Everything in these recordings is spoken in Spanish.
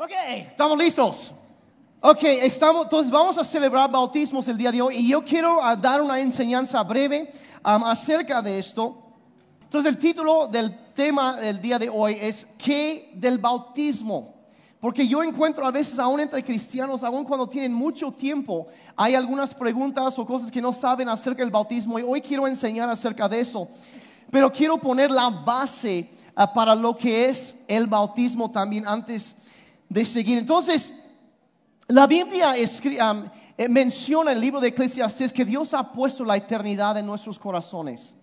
Ok, estamos listos. Ok, estamos, entonces vamos a celebrar bautismos el día de hoy y yo quiero ah, dar una enseñanza breve um, acerca de esto. Entonces el título del tema del día de hoy es ¿Qué del bautismo? Porque yo encuentro a veces aún entre cristianos, aún cuando tienen mucho tiempo, hay algunas preguntas o cosas que no saben acerca del bautismo y hoy quiero enseñar acerca de eso. Pero quiero poner la base ah, para lo que es el bautismo también antes de seguir. Entonces, la Biblia eh, menciona en el libro de Eclesiastes que Dios ha puesto la eternidad en nuestros corazones.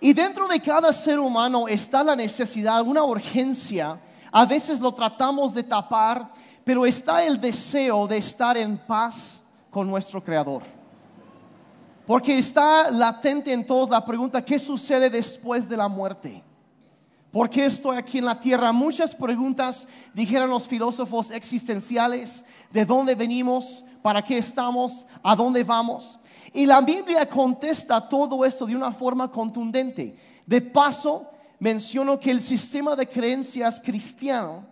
Y dentro de cada ser humano está la necesidad, una urgencia. A veces lo tratamos de tapar, pero está el deseo de estar en paz con nuestro Creador. Porque está latente en todos la pregunta, ¿qué sucede después de la muerte? ¿Por qué estoy aquí en la tierra? Muchas preguntas dijeron los filósofos existenciales, ¿de dónde venimos? ¿Para qué estamos? ¿A dónde vamos? Y la Biblia contesta todo esto de una forma contundente. De paso, menciono que el sistema de creencias cristiano,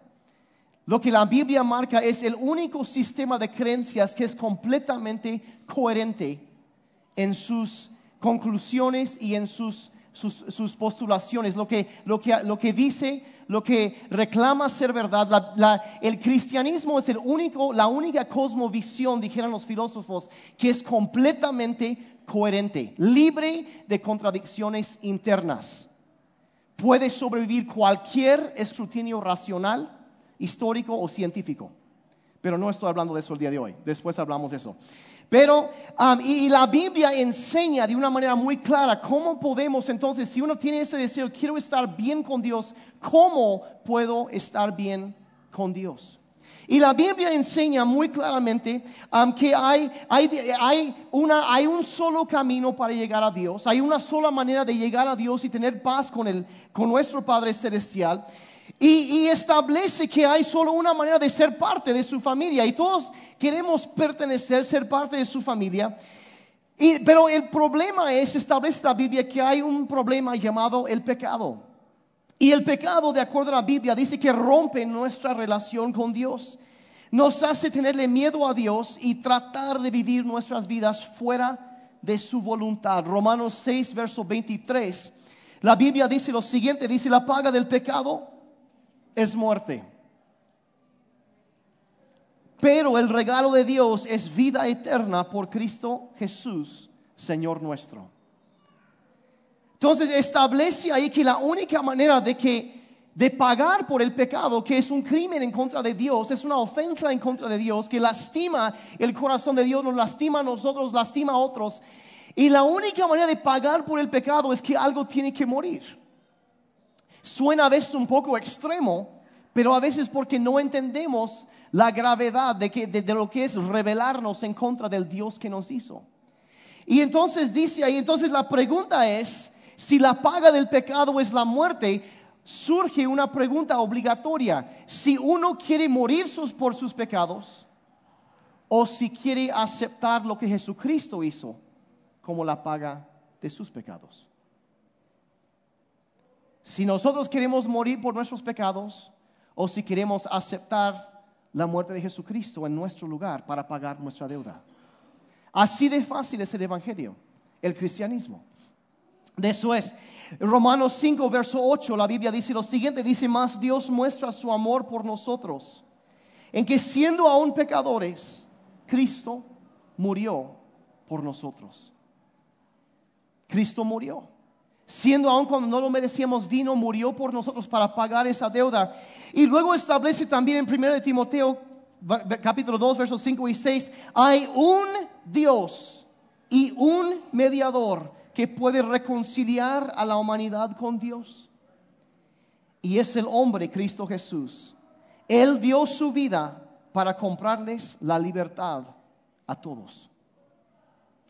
lo que la Biblia marca es el único sistema de creencias que es completamente coherente en sus conclusiones y en sus sus, postulaciones, lo que, lo, que, lo que dice, lo que reclama ser verdad. el cristianismo es el único, la única cosmovisión, dijeron los filósofos, que es completamente coherente, libre de contradicciones internas. Puede sobrevivir cualquier escrutinio racional, histórico o científico. Pero no estoy hablando de eso el día de hoy. Después hablamos de eso. Pero, um, y, la Biblia enseña de una manera muy clara cómo podemos entonces, si uno tiene ese deseo, quiero estar bien con Dios, ¿cómo puedo estar bien con Dios? Y la Biblia enseña muy claramente um, que hay, hay, una, hay un solo camino para llegar a Dios, hay una sola manera de llegar a Dios y tener paz con, el, con nuestro Padre Celestial. Y, establece que hay solo una manera de ser parte de su familia y todos queremos pertenecer, ser parte de su familia. pero el problema es, establece la Biblia, que hay un problema llamado el pecado. Y el pecado, de acuerdo a la Biblia, dice que rompe nuestra relación con Dios. Nos hace tenerle miedo a Dios y tratar de vivir nuestras vidas fuera de su voluntad. Romanos 6, verso 23. La Biblia dice lo siguiente, dice la paga del pecado es muerte. Pero el regalo de Dios es vida eterna por Cristo Jesús, Señor nuestro. Entonces establece ahí que la única manera de que de pagar por el pecado, que es un crimen en contra de Dios, es una ofensa en contra de Dios, que lastima el corazón de Dios, nos lastima a nosotros, lastima a otros. Y la única manera de pagar por el pecado es que algo tiene que morir. Suena a veces un poco extremo, pero a veces porque no entendemos la gravedad de, que, lo que es rebelarnos en contra del Dios que nos hizo. Y entonces dice ahí, entonces la pregunta es, si la paga del pecado es la muerte, surge una pregunta obligatoria. Si uno quiere morir por sus pecados o si quiere aceptar lo que Jesucristo hizo como la paga de sus pecados. Si nosotros queremos morir por nuestros pecados o si queremos aceptar la muerte de Jesucristo en nuestro lugar para pagar nuestra deuda. Así de fácil es el Evangelio, el cristianismo. De eso es. Romanos 5, verso 8, la Biblia dice lo siguiente, dice, más Dios muestra su amor por nosotros, en que siendo aún pecadores, Cristo murió por nosotros. Cristo murió siendo aún cuando no lo merecíamos, vino, murió por nosotros para pagar esa deuda. Y luego establece también en 1 de Timoteo, capítulo 2, versos 5 y 6, hay un Dios y un mediador que puede reconciliar a la humanidad con Dios. Y es el hombre Cristo Jesús. Él dio su vida para comprarles la libertad a todos.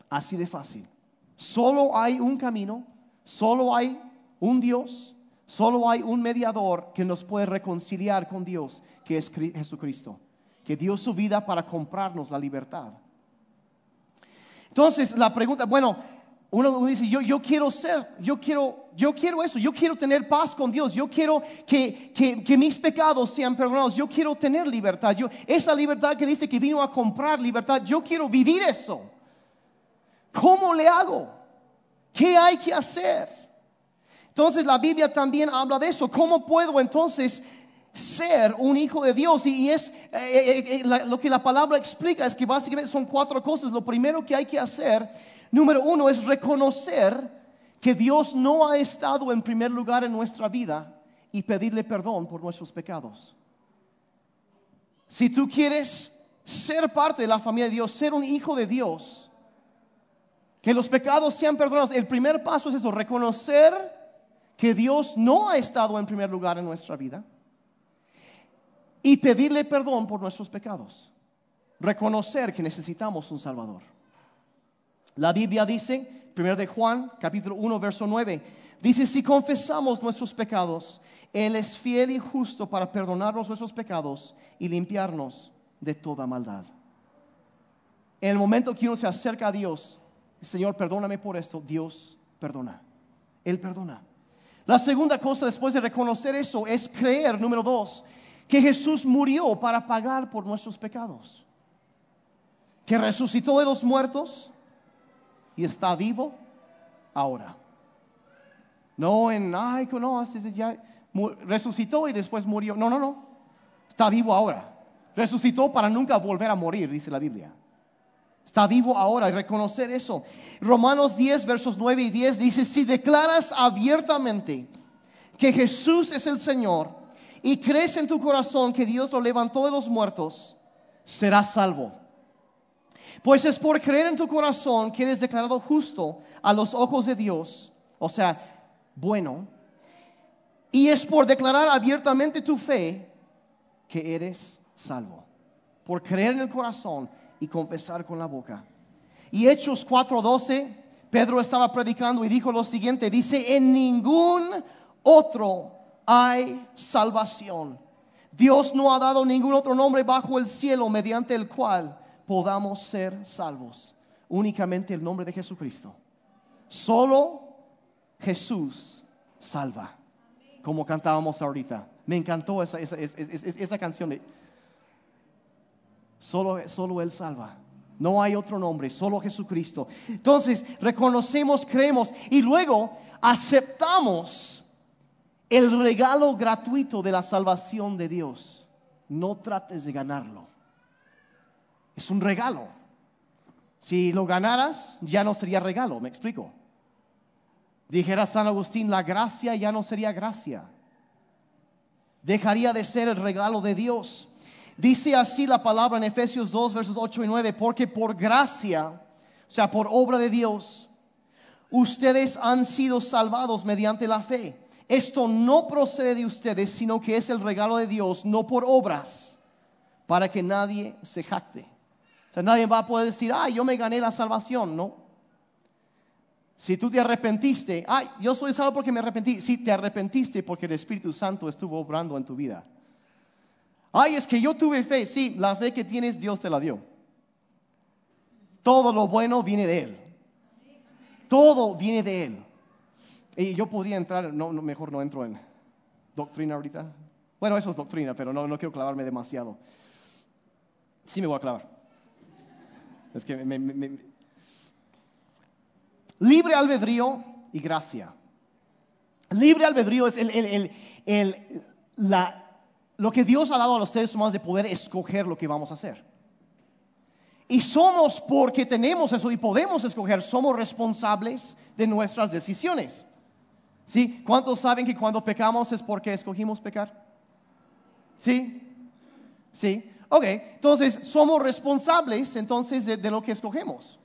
Así de fácil. Solo hay un camino Solo hay un Dios, solo hay un mediador que nos puede reconciliar con Dios, que es Jesucristo, que dio su vida para comprarnos la libertad. Entonces, la pregunta, bueno, Uno, dice, yo, yo quiero ser, yo quiero, yo quiero eso, yo quiero tener paz con Dios, yo quiero que, que, que mis pecados sean perdonados, yo quiero tener libertad. Yo, esa libertad que dice que vino a comprar libertad, yo quiero vivir eso. ¿Cómo le hago? ¿Qué hay que hacer? Entonces la Biblia también habla de eso. ¿Cómo puedo entonces ser un hijo de Dios? Y, es eh, eh, eh, lo que la palabra explica es que básicamente son cuatro cosas. Lo primero que hay que hacer, número uno, es reconocer que Dios no ha estado en primer lugar en nuestra vida y pedirle perdón por nuestros pecados. Si tú quieres ser parte de la familia de Dios, ser un hijo de Dios, que los pecados sean perdonados, el primer paso es eso, reconocer que Dios no ha estado en primer lugar en nuestra vida y pedirle perdón por nuestros pecados. Reconocer que necesitamos un Salvador. La Biblia dice, 1 de Juan, capítulo 1, verso 9, dice, si confesamos nuestros pecados, Él es fiel y justo para perdonarnos nuestros pecados y limpiarnos de toda maldad. En el momento que uno se acerca a Dios, Señor, perdóname por esto, Dios perdona. Él perdona. La segunda cosa después de reconocer eso es creer, número dos, que Jesús murió para pagar por nuestros pecados. Que resucitó de los muertos y está vivo ahora. No en, ay, no, resucitó y después murió. No, no, no. Está vivo ahora. Resucitó para nunca volver a morir, dice la Biblia. Está vivo ahora y reconocer eso. Romanos 10, versos 9 y 10 dice, si declaras abiertamente que Jesús es el Señor y crees en tu corazón que Dios lo levantó de los muertos, serás salvo. Pues es por creer en tu corazón que eres declarado justo a los ojos de Dios, o sea, bueno, y es por declarar abiertamente tu fe que eres salvo. Por creer en el corazón y confesar con la boca. Y Hechos 4:12, Pedro estaba predicando y dijo lo siguiente, dice, en ningún otro hay salvación. Dios no ha dado ningún otro nombre bajo el cielo mediante el cual podamos ser salvos. Únicamente el nombre de Jesucristo. Solo Jesús salva. Como cantábamos ahorita. Me encantó esa, esa, esa- esa- esa canción. Solo, solo Él salva. No hay otro nombre, solo Jesucristo. Entonces, reconocemos, creemos y luego aceptamos el regalo gratuito de la salvación de Dios. No trates de ganarlo. Es un regalo. Si lo ganaras, ya no sería regalo, me explico. Dijera San Agustín, la gracia ya no sería gracia. Dejaría de ser el regalo de Dios. Dice así la palabra en Efesios 2, versos 8 y 9, porque por gracia, o sea, por obra de Dios, ustedes han sido salvados mediante la fe. Esto no procede de ustedes, sino que es el regalo de Dios, no por obras, para que nadie se jacte. O sea, nadie va a poder decir, ay, yo me gané la salvación, ¿no? Si tú te arrepentiste, ay, yo soy salvo porque me arrepentí. Si te arrepentiste porque el Espíritu Santo estuvo obrando en tu vida. Ay, es que yo tuve fe. Sí, la fe que tienes Dios te la dio. Todo lo bueno viene de Él. Todo viene de Él. Y yo podría entrar, no, mejor no entro en doctrina ahorita. Bueno, eso es doctrina, pero no, no quiero clavarme demasiado. Sí me voy a clavar. Es que me- libre albedrío y gracia. Libre albedrío es el- el- el- la- lo que Dios ha dado a los seres humanos de poder escoger lo que vamos a hacer. Y somos, porque tenemos eso y podemos escoger, somos responsables de nuestras decisiones. ¿Sí? ¿Cuántos saben que cuando pecamos es porque escogimos pecar? ¿Sí? ¿Sí? Ok, entonces somos responsables entonces de, lo que escogemos.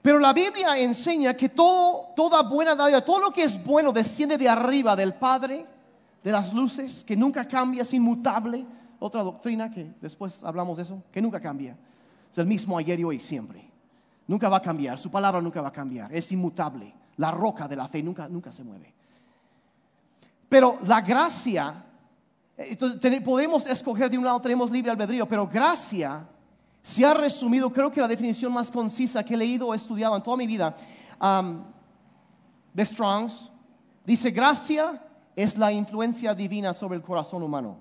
Pero la Biblia enseña que todo, toda buena dádiva, todo lo que es bueno desciende de arriba del Padre, de las luces, que nunca cambia, es inmutable. Otra doctrina que después hablamos de eso, que nunca cambia. Es el mismo ayer y hoy siempre. Nunca va a cambiar, su palabra nunca va a cambiar, es inmutable. La roca de la fe nunca, nunca se mueve. Pero la gracia, eh, entonces podemos escoger de un lado, tenemos libre albedrío, pero gracia se ha resumido, creo que la definición más concisa que he leído o estudiado en toda mi vida, um, de Strongs, dice, gracia es la influencia divina sobre el corazón humano.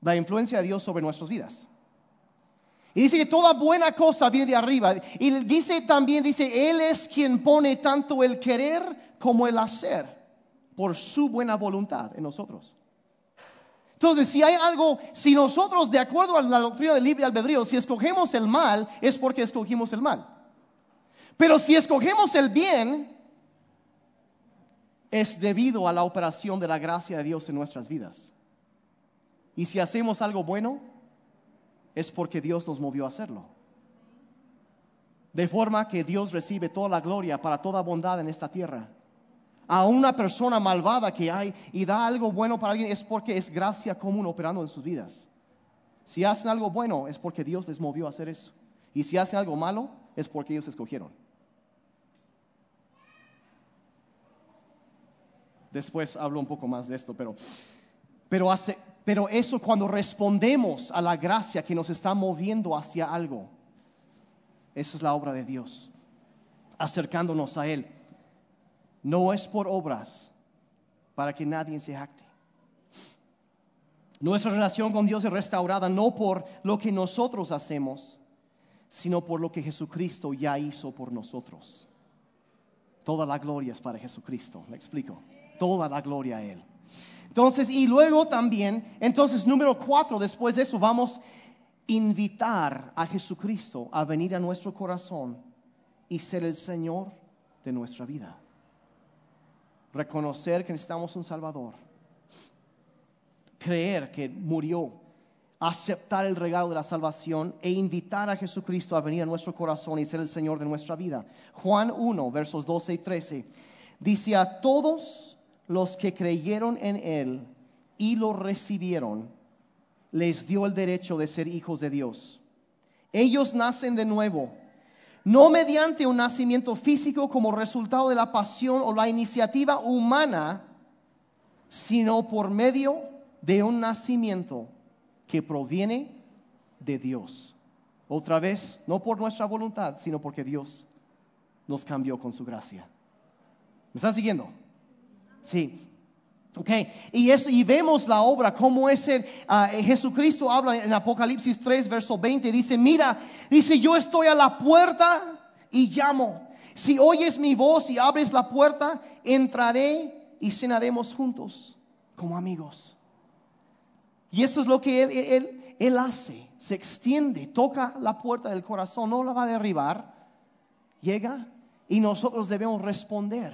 La influencia de Dios sobre nuestras vidas. Y dice que toda buena cosa viene de arriba. Y dice también, dice, Él es quien pone tanto el querer como el hacer por su buena voluntad en nosotros. Entonces, si hay algo, si nosotros, de acuerdo a la doctrina del libre albedrío, si escogemos el mal, es porque escogimos el mal. Pero si escogemos el bien, es debido a la operación de la gracia de Dios en nuestras vidas. Y si hacemos algo bueno, es porque Dios nos movió a hacerlo. De forma que Dios recibe toda la gloria para toda bondad en esta tierra. A una persona malvada que hay y da algo bueno para alguien es porque es gracia común operando en sus vidas. Si hacen algo bueno es porque Dios les movió a hacer eso. Y si hacen algo malo es porque ellos escogieron. Después hablo un poco más de esto, pero, pero hace, pero eso cuando respondemos a la gracia que nos está moviendo hacia algo, esa es la obra de Dios, acercándonos a Él. No es por obras para que nadie se acte. Nuestra relación con Dios es restaurada no por lo que nosotros hacemos, sino por lo que Jesucristo ya hizo por nosotros. Toda la gloria es para Jesucristo, me explico. Toda la gloria a Él. Entonces, y luego también, entonces número cuatro, después de eso, vamos a invitar a Jesucristo a venir a nuestro corazón y ser el Señor de nuestra vida. Reconocer que necesitamos un Salvador. Creer que murió. Aceptar el regalo de la salvación e invitar a Jesucristo a venir a nuestro corazón y ser el Señor de nuestra vida. Juan 1, versos 12 y 13. Dice a todos los que creyeron en Él y lo recibieron, les dio el derecho de ser hijos de Dios. Ellos nacen de nuevo, no mediante un nacimiento físico como resultado de la pasión o la iniciativa humana, sino por medio de un nacimiento que proviene de Dios. Otra vez, no por nuestra voluntad, sino porque Dios nos cambió con su gracia. ¿Me están siguiendo? Sí. Okay. Y, eso, y vemos la obra, como es el, ah, Jesucristo habla en Apocalipsis 3, verso 20, dice, mira, dice, yo estoy a la puerta y llamo. Si oyes mi voz y abres la puerta, entraré y cenaremos juntos como amigos. Y eso es lo que él, él, él hace, se extiende, toca la puerta del corazón, no la va a derribar, llega y nosotros debemos responder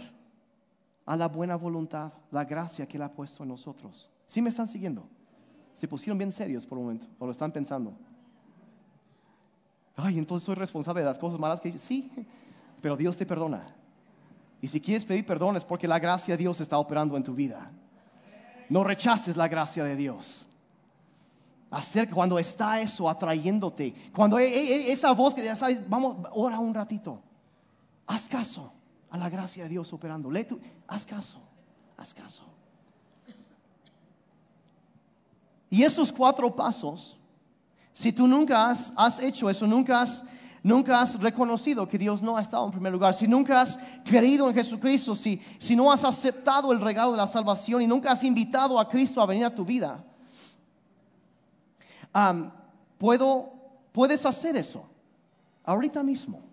a la buena voluntad, la gracia que Él ha puesto en nosotros. ¿Sí me están siguiendo? Se pusieron bien serios por un momento, o lo están pensando. Ay, entonces soy responsable de las cosas malas que hice. Sí, pero Dios te perdona. Y si quieres pedir perdón es porque la gracia de Dios está operando en tu vida. No rechaces la gracia de Dios. Hacer cuando está eso atrayéndote, cuando e, e, e, esa voz que sabes, vamos, ora un ratito. Haz caso a la gracia de Dios operando. Lee tú, haz caso, haz caso. Y esos cuatro pasos, si tú nunca has, hecho eso, nunca has, reconocido que Dios no ha estado en primer lugar, si nunca has creído en Jesucristo, si no has aceptado el regalo de la salvación y nunca has invitado a Cristo a venir a tu vida, puedo, puedes hacer eso ahorita mismo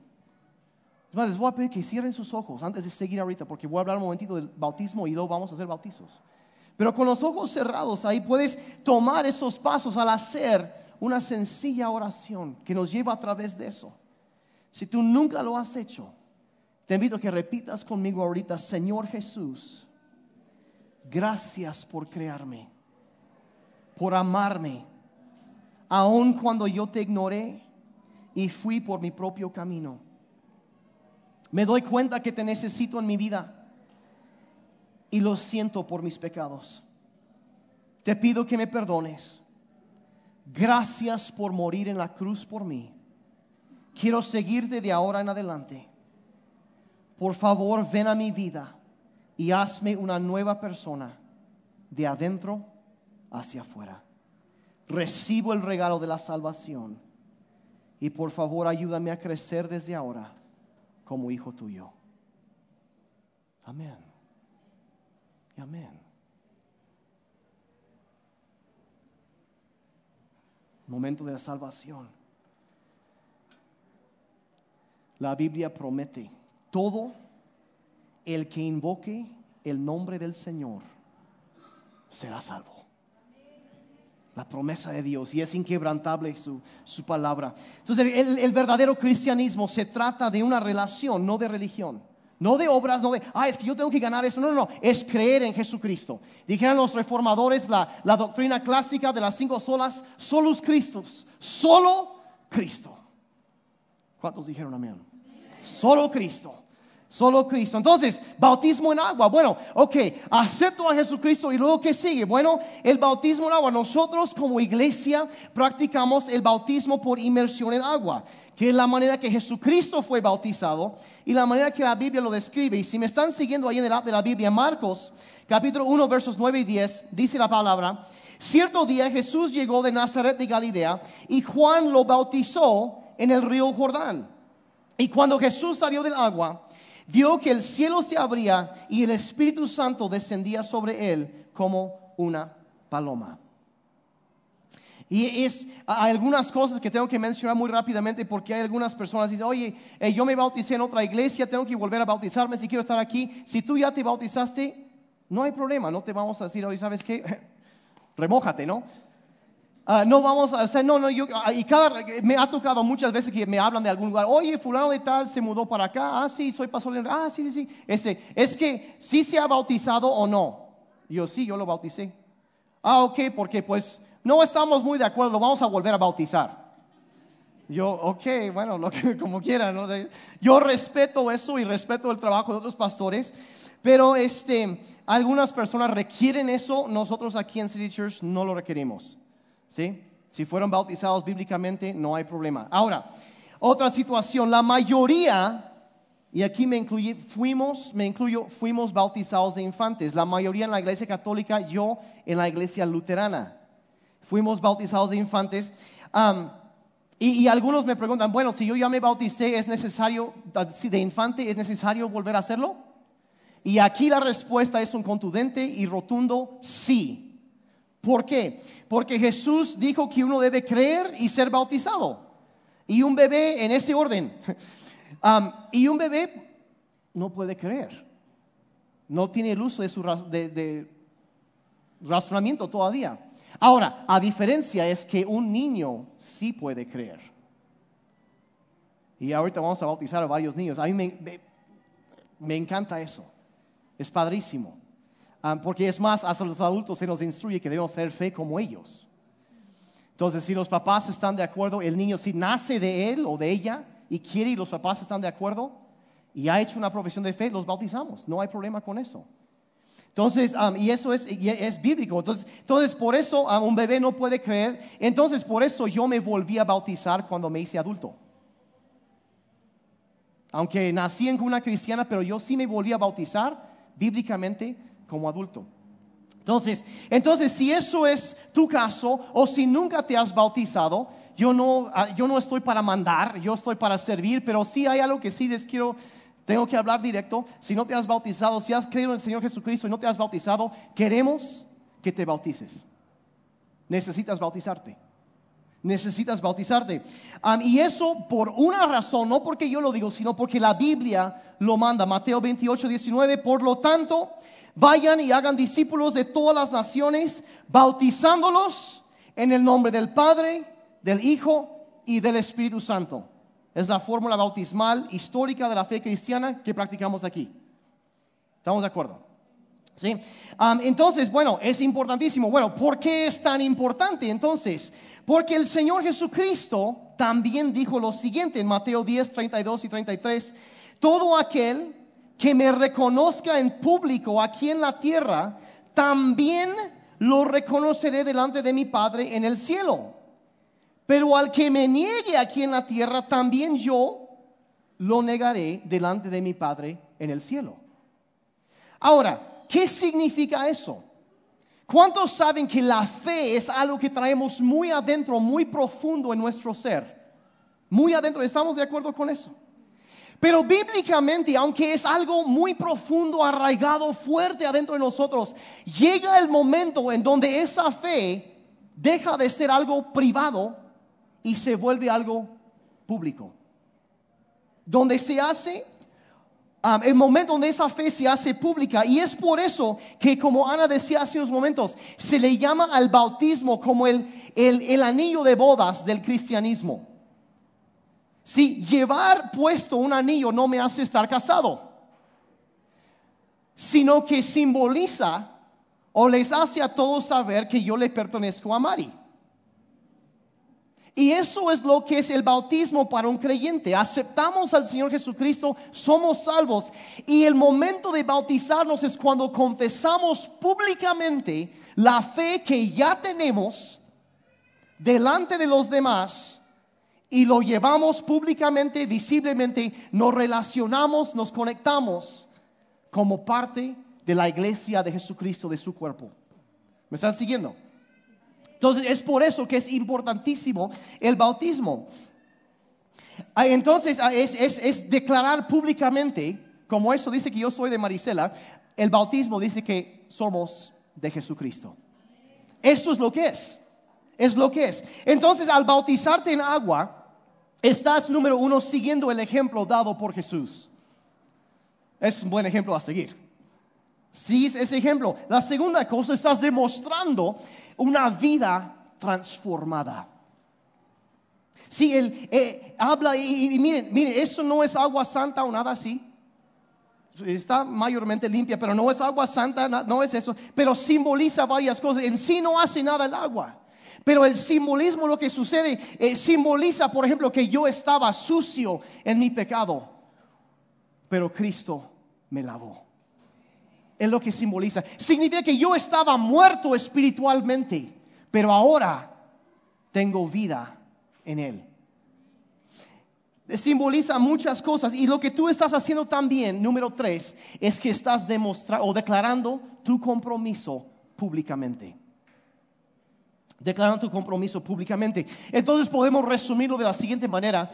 les voy a pedir que cierren sus ojos antes de seguir ahorita, porque voy a hablar un momentito del bautismo y luego vamos a hacer bautizos. Pero con los ojos cerrados ahí puedes tomar esos pasos al hacer una sencilla oración que nos lleva a través de eso. Si tú nunca lo has hecho, te invito a que repitas conmigo ahorita, Señor Jesús, gracias por crearme, por amarme, aun cuando yo te ignoré y fui por mi propio camino. Me doy cuenta que te necesito en mi vida y lo siento por mis pecados. Te pido que me perdones. Gracias por morir en la cruz por mí. Quiero seguirte de ahora en adelante. Por favor, ven a mi vida y hazme una nueva persona de adentro hacia afuera. Recibo el regalo de la salvación Y por favor ayúdame a crecer desde ahora como hijo tuyo. Amén. Amén. Momento de la salvación. La Biblia promete, todo el que invoque el nombre del Señor será salvo. La promesa de Dios y es inquebrantable su, palabra. Entonces el, el verdadero cristianismo se trata de una relación, no de religión. No de obras, no de, ah, es que yo tengo que ganar eso. No, no, no, es creer en Jesucristo. Dijeron los reformadores la, la doctrina clásica de las cinco solas, solus Christus, solo Cristo. ¿Cuántos dijeron amén? Solo Cristo. Solo Cristo. Entonces, bautismo en agua. Bueno, ok, acepto a Jesucristo y luego ¿qué sigue? Bueno, el bautismo en agua. Nosotros como iglesia practicamos el bautismo por inmersión en agua, que es la manera que Jesucristo fue bautizado y la manera que la Biblia lo describe. Y si me están siguiendo ahí en el app de la Biblia, Marcos, capítulo 1, versos 9 y 10, dice la palabra, cierto día Jesús llegó de Nazaret de Galilea y Juan lo bautizó en el río Jordán. Y cuando Jesús salió del agua, vio que el cielo se abría y el Espíritu Santo descendía sobre él como una paloma. Y es, hay algunas cosas que tengo que mencionar muy rápidamente porque hay algunas personas que dicen, oye, eh, yo me bauticé en otra iglesia, tengo que volver a bautizarme si quiero estar aquí. Si tú ya te bautizaste, no hay problema, no te vamos a decir, oye, ¿sabes qué? Remójate, ¿no? Ah, no vamos a hacer, no, no, yo, ah, y cada, me ha tocado muchas veces que me hablan de algún lugar, oye, fulano de tal se mudó para acá, ah, sí, soy pastor, ah, sí, sí, sí, ese, es que sí se ha bautizado o no. Yo sí, yo lo bauticé. Ah, ok, porque pues no estamos muy de acuerdo, vamos a volver a bautizar. Yo, ok, bueno, lo que, como quieran, no sé. Yo respeto eso y respeto el trabajo de otros pastores, pero este, algunas personas requieren eso, nosotros aquí en City Church no lo requerimos. ¿Sí? Si fueron bautizados bíblicamente, no hay problema. Ahora, otra situación, la mayoría, y aquí me incluye, fuimos, me incluyo, fuimos bautizados de infantes. La mayoría en la iglesia católica, yo en la iglesia luterana. Fuimos bautizados de infantes. y, algunos me preguntan, bueno, si yo ya me bauticé, ¿es necesario, de infante, es necesario volver a hacerlo? Y aquí la respuesta es un contundente y rotundo sí. ¿Por qué? Porque Jesús dijo que uno debe creer y ser bautizado. Y un bebé en ese orden. y un bebé no puede creer. No tiene el uso de su de, razonamiento todavía. Ahora, a diferencia es que un niño sí puede creer. Y ahorita vamos a bautizar a varios niños. A mí me encanta eso. Es padrísimo. Ah, porque es más, hasta los adultos se nos instruye que debemos tener fe como ellos. Entonces, si los papás están de acuerdo, el niño si nace de él o de ella y quiere y los papás están de acuerdo y ha hecho una profesión de fe, los bautizamos. No hay problema con eso. Entonces, y eso es, es bíblico. Entonces, entonces, por eso un bebé no puede creer. Entonces, por eso yo me volví a bautizar cuando me hice adulto. Aunque nací en una cristiana, pero yo sí me volví a bautizar bíblicamente como adulto. Entonces, entonces, si eso es tu caso o si nunca te has bautizado, yo no, ah, yo no estoy para mandar, yo estoy para servir, pero si hay algo que sí les quiero, tengo que hablar directo. Si no te has bautizado, si has creído en el Señor Jesucristo y no te has bautizado, queremos que te bautices. Necesitas bautizarte. Necesitas bautizarte. y eso por una razón, no porque yo lo digo, sino porque la Biblia lo manda. Mateo 28, 19. Por lo tanto, Vayan y hagan discípulos de todas las naciones, bautizándolos en el nombre del Padre, del Hijo y del Espíritu Santo. Es la fórmula bautismal histórica de la fe cristiana que practicamos aquí. ¿Estamos de acuerdo? ¿Sí? entonces, bueno, es importantísimo. Bueno, ¿por qué es tan importante entonces? Porque el Señor Jesucristo también dijo lo siguiente en Mateo 10, 32 y 33. Todo aquel que me reconozca en público aquí en la tierra, también lo reconoceré delante de mi Padre en el cielo. Pero al que me niegue aquí en la tierra, también yo lo negaré delante de mi Padre en el cielo. Ahora, ¿qué significa eso? ¿Cuántos saben que la fe es algo que traemos muy adentro, muy profundo en nuestro ser? Muy adentro, ¿estamos de acuerdo con eso? Pero bíblicamente, aunque es algo muy profundo, arraigado, fuerte adentro de nosotros, llega el momento en donde esa fe deja de ser algo privado y se vuelve algo público. Donde se hace, um, el momento donde esa fe se hace pública. Y es por eso que, como Ana decía hace unos momentos, se le llama al bautismo como el, el anillo de bodas del cristianismo. Si llevar puesto un anillo no me hace estar casado, sino que simboliza o les hace a todos saber que yo le pertenezco a Mari. Y eso es lo que es el bautismo para un creyente. Aceptamos al Señor Jesucristo, somos salvos. Y el momento de bautizarnos es cuando confesamos públicamente la fe que ya tenemos delante de los demás y lo llevamos públicamente, visiblemente, nos relacionamos, nos conectamos como parte de la iglesia de Jesucristo, de su cuerpo. ¿Me están siguiendo? Entonces es por eso que es importantísimo el bautismo. Ah, entonces ah, es, es declarar públicamente, como eso dice que yo soy de Marisela, el bautismo dice que somos de Jesucristo. Eso es lo que es. Es lo que es. Entonces, al bautizarte en agua, estás, número uno, siguiendo el ejemplo dado por Jesús. Es un buen ejemplo a seguir. Sigues ese ejemplo. La segunda cosa, estás demostrando una vida transformada. Si él eh, habla y, miren, miren, eso no es agua santa o nada así. Está mayormente limpia, pero no es agua santa, no es eso. Pero simboliza varias cosas. En sí no hace nada el agua. Pero el simbolismo, lo que sucede, eh, simboliza, por ejemplo, que yo estaba sucio en mi pecado, pero Cristo me lavó. Es lo que simboliza. Significa que yo estaba muerto espiritualmente, pero ahora tengo vida en Él. Simboliza muchas cosas y lo que tú estás haciendo también, número tres, es que estás demostrando o declarando tu compromiso públicamente declarando tu compromiso públicamente. Entonces podemos resumirlo de la siguiente manera,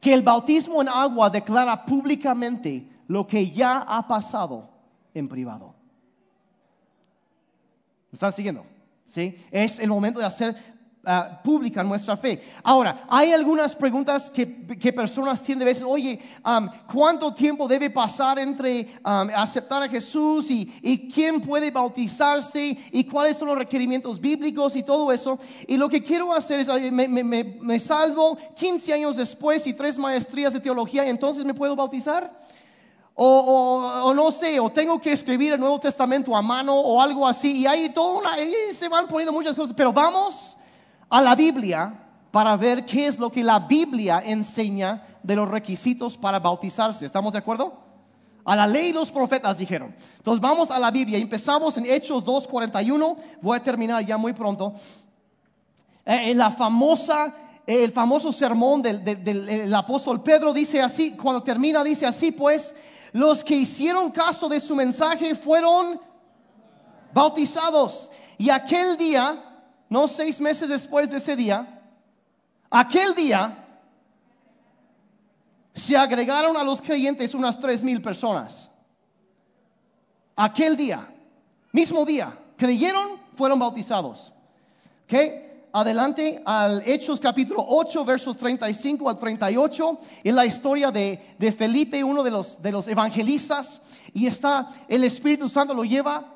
que el bautismo en agua declara públicamente lo que ya ha pasado en privado. ¿Me están siguiendo? ¿Sí? Es el momento de hacer Ah, pública nuestra fe. Ahora, hay algunas preguntas que, personas tienen de veces, oye, ¿cuánto tiempo debe pasar entre aceptar a Jesús y, quién puede bautizarse y cuáles son los requerimientos bíblicos y todo eso? Y lo que quiero hacer es, me, me salvo 15 años después y tres maestrías de teología, entonces me puedo bautizar. O, no sé, o tengo que escribir el Nuevo Testamento a mano o algo así. Y ahí, todo una, ahí se van poniendo muchas cosas. Pero vamos a la Biblia para ver qué es lo que la Biblia enseña de los requisitos para bautizarse. ¿Estamos de acuerdo? A la ley los profetas dijeron. Entonces vamos a la Biblia. Empezamos en Hechos 2.41. Voy a terminar ya muy pronto. Eh, en la famosa, el famoso sermón del, del apóstol Pedro dice así, cuando termina dice así, pues los que hicieron caso de su mensaje fueron bautizados. Y aquel día no seis meses después de ese día, aquel día se agregaron a los creyentes unas tres mil personas. Aquel día, mismo día, creyeron, fueron bautizados. ¿Ok? Adelante al Hechos capítulo 8, versos 35 al 38, en la historia de, de Felipe, uno de los, de los evangelistas, y está, el Espíritu Santo lo lleva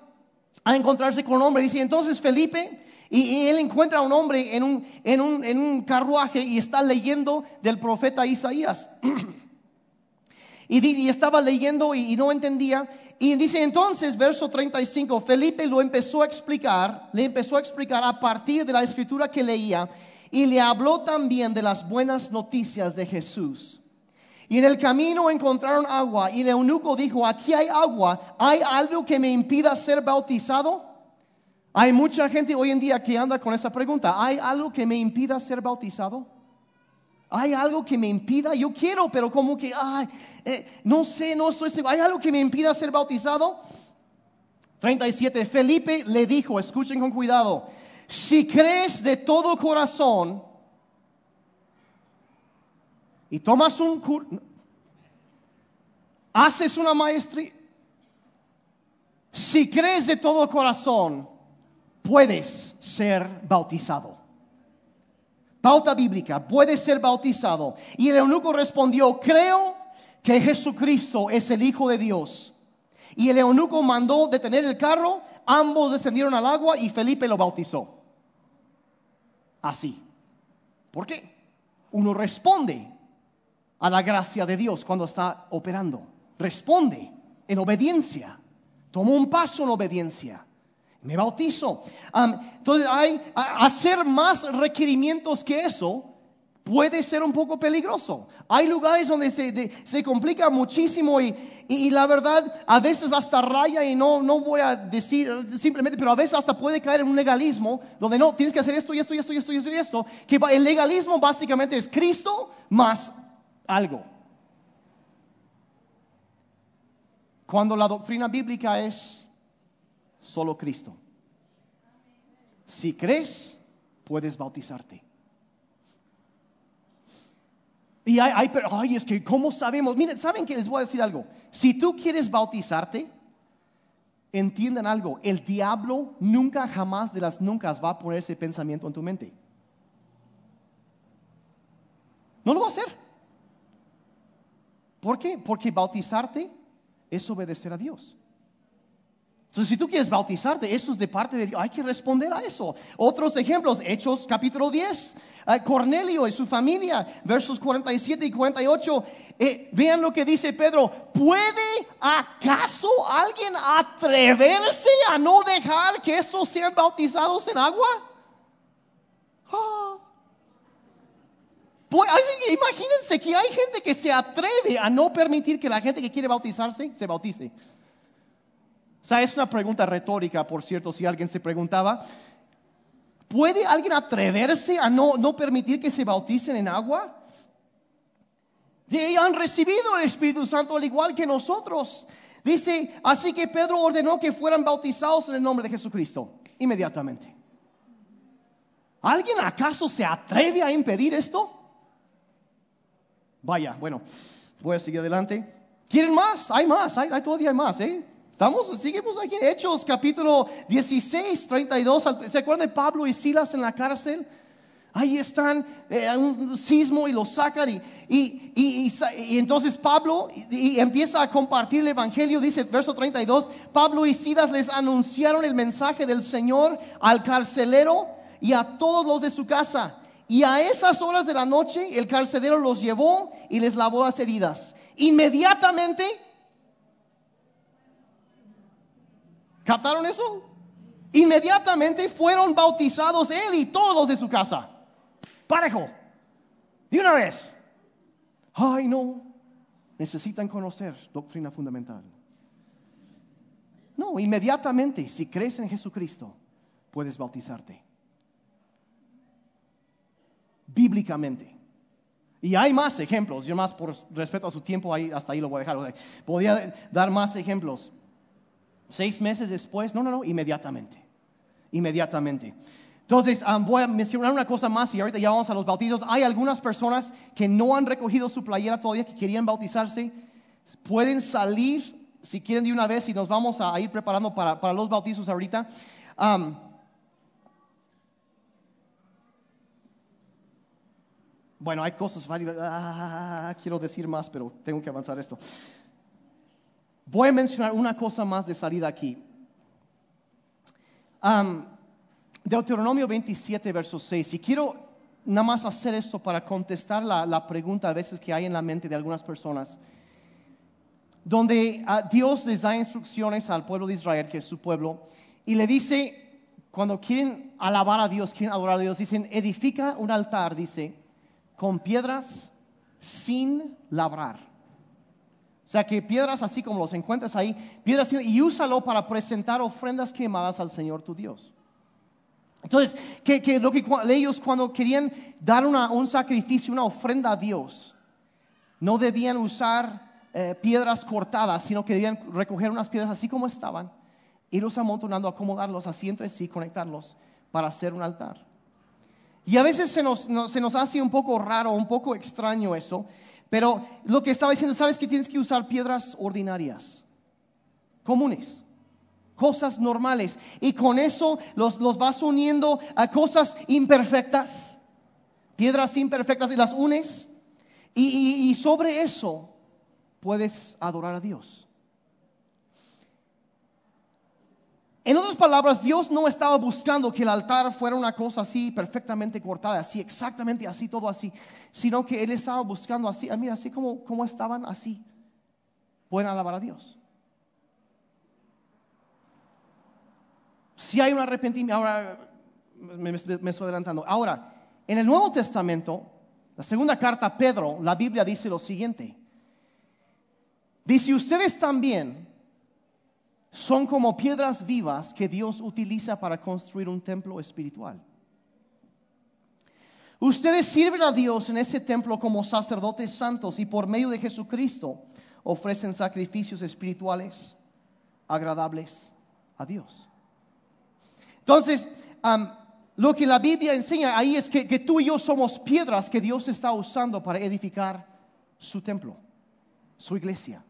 a encontrarse con un hombre. Dice, entonces Felipe y, él encuentra a un hombre en un, en, un, en un, carruaje y está leyendo del profeta Isaías. y, estaba leyendo y, no entendía. Y dice entonces, verso 35, Felipe lo empezó a explicar, le empezó a explicar a partir de la escritura que leía y le habló también de las buenas noticias de Jesús. Y en el camino encontraron agua y el eunuco dijo, aquí hay agua, ¿hay algo que me impida ser bautizado? Hay mucha gente hoy en día que anda con esa pregunta. ¿Hay algo que me impida ser bautizado? ¿Hay algo que me impida? Yo quiero, pero como que, ay, eh, no sé, no estoy seguro. ¿Hay algo que me impida ser bautizado? 37. Felipe le dijo, escuchen con cuidado, si crees de todo corazón, y tomas un curso, haces una maestría, si crees de todo corazón, puedes ser bautizado. Pauta bíblica, puedes ser bautizado. Y el eunuco respondió, creo que Jesucristo es el Hijo de Dios. Y el eunuco mandó detener el carro, ambos descendieron al agua y Felipe lo bautizó. Así. ¿Por qué? Uno responde a la gracia de Dios cuando está operando. Responde en obediencia. Tomo un paso en obediencia. Me bautizo. entonces, hay, hacer más requerimientos que eso puede ser un poco peligroso. Hay lugares donde se, se complica muchísimo y, y, la verdad a veces hasta raya y no, no voy a decir simplemente, pero a veces hasta puede caer en un legalismo donde no, tienes que hacer esto y esto y esto y esto y esto y esto. Que el legalismo básicamente es Cristo más algo. Cuando la doctrina bíblica es solo Cristo. Si crees, puedes bautizarte. Y hay, hay, pero, ay, es que, ¿cómo sabemos? Miren, ¿saben que les voy a decir algo? Si tú quieres bautizarte, entiendan algo, el diablo nunca, jamás de las nunca va a poner ese pensamiento en tu mente. No lo va a hacer. ¿Por qué? Porque bautizarte es obedecer a Dios. Entonces, si tú quieres bautizarte, eso es de parte de Dios. Hay que responder a eso. Otros ejemplos, Hechos capítulo 10. Eh, Cornelio y su familia, versos 47 y 48. Eh, vean lo que dice Pedro. ¿Puede acaso alguien atreverse a no dejar que estos sean bautizados en agua? Ah. Pues, imagínense que hay gente que se atreve a no permitir que la gente que quiere bautizarse se bautice. O sea, es una pregunta retórica, por cierto, si alguien se preguntaba. ¿Puede alguien atreverse a no, no permitir que se bauticen en agua? Sí, han recibido el Espíritu Santo al igual que nosotros. Dice, así que Pedro ordenó que fueran bautizados en el nombre de Jesucristo, inmediatamente. ¿Alguien acaso se atreve a impedir esto? Vaya, bueno, voy a seguir adelante. ¿Quieren más? Hay más, hay, todavía hay más, ¿eh? Estamos, seguimos aquí en Hechos, capítulo 16, 32. ¿Se acuerdan de Pablo y Silas en la cárcel? Ahí están, eh, un sismo y los sacan y, y, y, entonces Pablo y, empieza a compartir el Evangelio, dice verso 32, Pablo y Silas les anunciaron el mensaje del Señor al carcelero y a todos los de su casa. Y a esas horas de la noche el carcelero los llevó y les lavó las heridas. Inmediatamente ¿Captaron eso? Inmediatamente fueron bautizados él y todos de su casa. Parejo. De una vez. Ay, no. Necesitan conocer doctrina fundamental. No, inmediatamente, si crees en Jesucristo, puedes bautizarte. Bíblicamente. Y hay más ejemplos. Yo más por respeto a su tiempo, ahí, hasta ahí lo voy a dejar. podría dar más ejemplos. Seis meses después, no, no, no, inmediatamente. Inmediatamente. Entonces, voy a mencionar una cosa más y ahorita ya vamos a los bautizos. Hay algunas personas que no han recogido su playera todavía, que querían bautizarse. Pueden salir, si quieren, de una vez y nos vamos a ir preparando para, para los bautizos ahorita. bueno, hay cosas, ah, quiero decir más, pero tengo que avanzar esto. Voy a mencionar una cosa más de salida aquí. Deuteronomio 27, verso 6. Y quiero nada más hacer esto para contestar la, pregunta a veces que hay en la mente de algunas personas. Donde ah, Dios les da instrucciones al pueblo de Israel, que es su pueblo, y le dice, cuando quieren alabar a Dios, quieren adorar a Dios, dicen, edifica un altar, dice, con piedras sin labrar. O sea que piedras así como los encuentras ahí, piedras y úsalo para presentar ofrendas quemadas al Señor tu Dios. Entonces, que, lo que ellos cuando querían dar un sacrificio, una ofrenda a Dios, no debían usar eh, piedras cortadas, sino que debían recoger unas piedras así como estaban, irlos amontonando, acomodarlos así entre sí, conectarlos para hacer un altar. Y a veces se nos, no- se nos hace un poco raro, un poco extraño eso. Pero lo que estaba diciendo, sabes que tienes que usar piedras ordinarias, comunes, cosas normales. Y con eso los, los vas uniendo a cosas imperfectas, piedras imperfectas y las unes. Y, y- y sobre eso puedes adorar a Dios. En otras palabras, Dios no estaba buscando que el altar fuera una cosa así perfectamente cortada, así exactamente así, todo así, sino que Él estaba buscando así, ah, mira, así como, estaban así, pueden alabar a Dios. Si hay un arrepentimiento, ahora me, me- me estoy adelantando. Ahora, en el Nuevo Testamento, la segunda carta a Pedro, la Biblia dice lo siguiente. Dice, ustedes también son como piedras vivas que Dios utiliza para construir un templo espiritual. Ustedes sirven a Dios en ese templo como sacerdotes santos y por medio de Jesucristo ofrecen sacrificios espirituales agradables a Dios. Entonces, lo que la Biblia enseña ahí es que, que tú y yo somos piedras que Dios está usando para edificar su templo, su iglesia.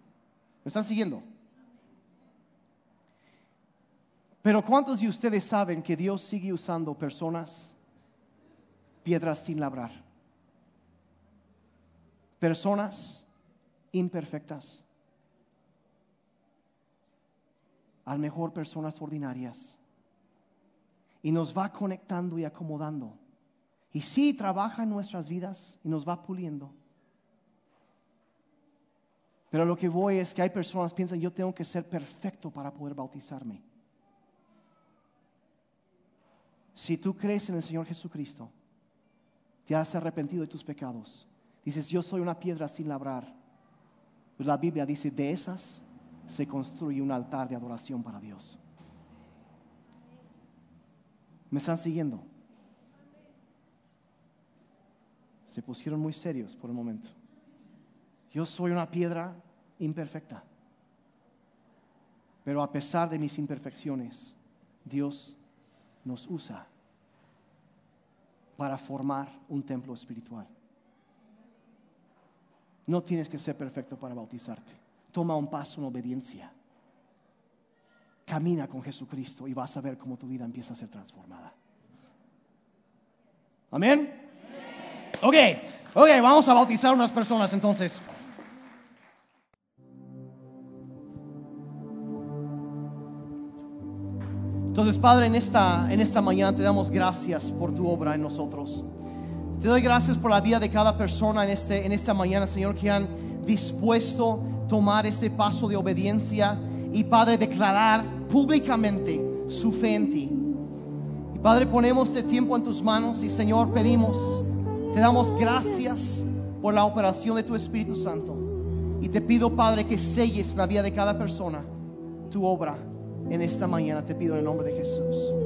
¿Me están siguiendo? Pero ¿cuántos de ustedes saben que Dios sigue usando personas, piedras sin labrar? Personas imperfectas. A lo mejor personas ordinarias. Y nos va conectando y acomodando. Y sí trabaja en nuestras vidas y nos va puliendo. Pero lo que voy es que hay personas que piensan, yo tengo que ser perfecto para poder bautizarme. Si tú crees en el Señor Jesucristo, te has arrepentido de tus pecados, dices, yo soy una piedra sin labrar. Pues la Biblia dice, de esas se construye un altar de adoración para Dios. ¿Me están siguiendo? Se pusieron muy serios por un momento. Yo soy una piedra imperfecta. Pero a pesar de mis imperfecciones, Dios nos usa para formar un templo espiritual. No tienes que ser perfecto para bautizarte. Toma un paso en obediencia. Camina con Jesucristo y vas a ver cómo tu vida empieza a ser transformada. Amén. Ok, ok, vamos a bautizar unas personas entonces. Entonces, Padre, en esta, en esta mañana te damos gracias por tu obra en nosotros. Te doy gracias por la vida de cada persona en, este, en esta mañana, Señor, que han dispuesto tomar ese paso de obediencia y, Padre, declarar públicamente su fe en ti. Y, Padre, ponemos este tiempo en tus manos y, Señor, pedimos, te damos gracias por la operación de tu Espíritu Santo. Y te pido, Padre, que selles la vida de cada persona, tu obra en esta mañana. Te pido en el nombre de Jesús.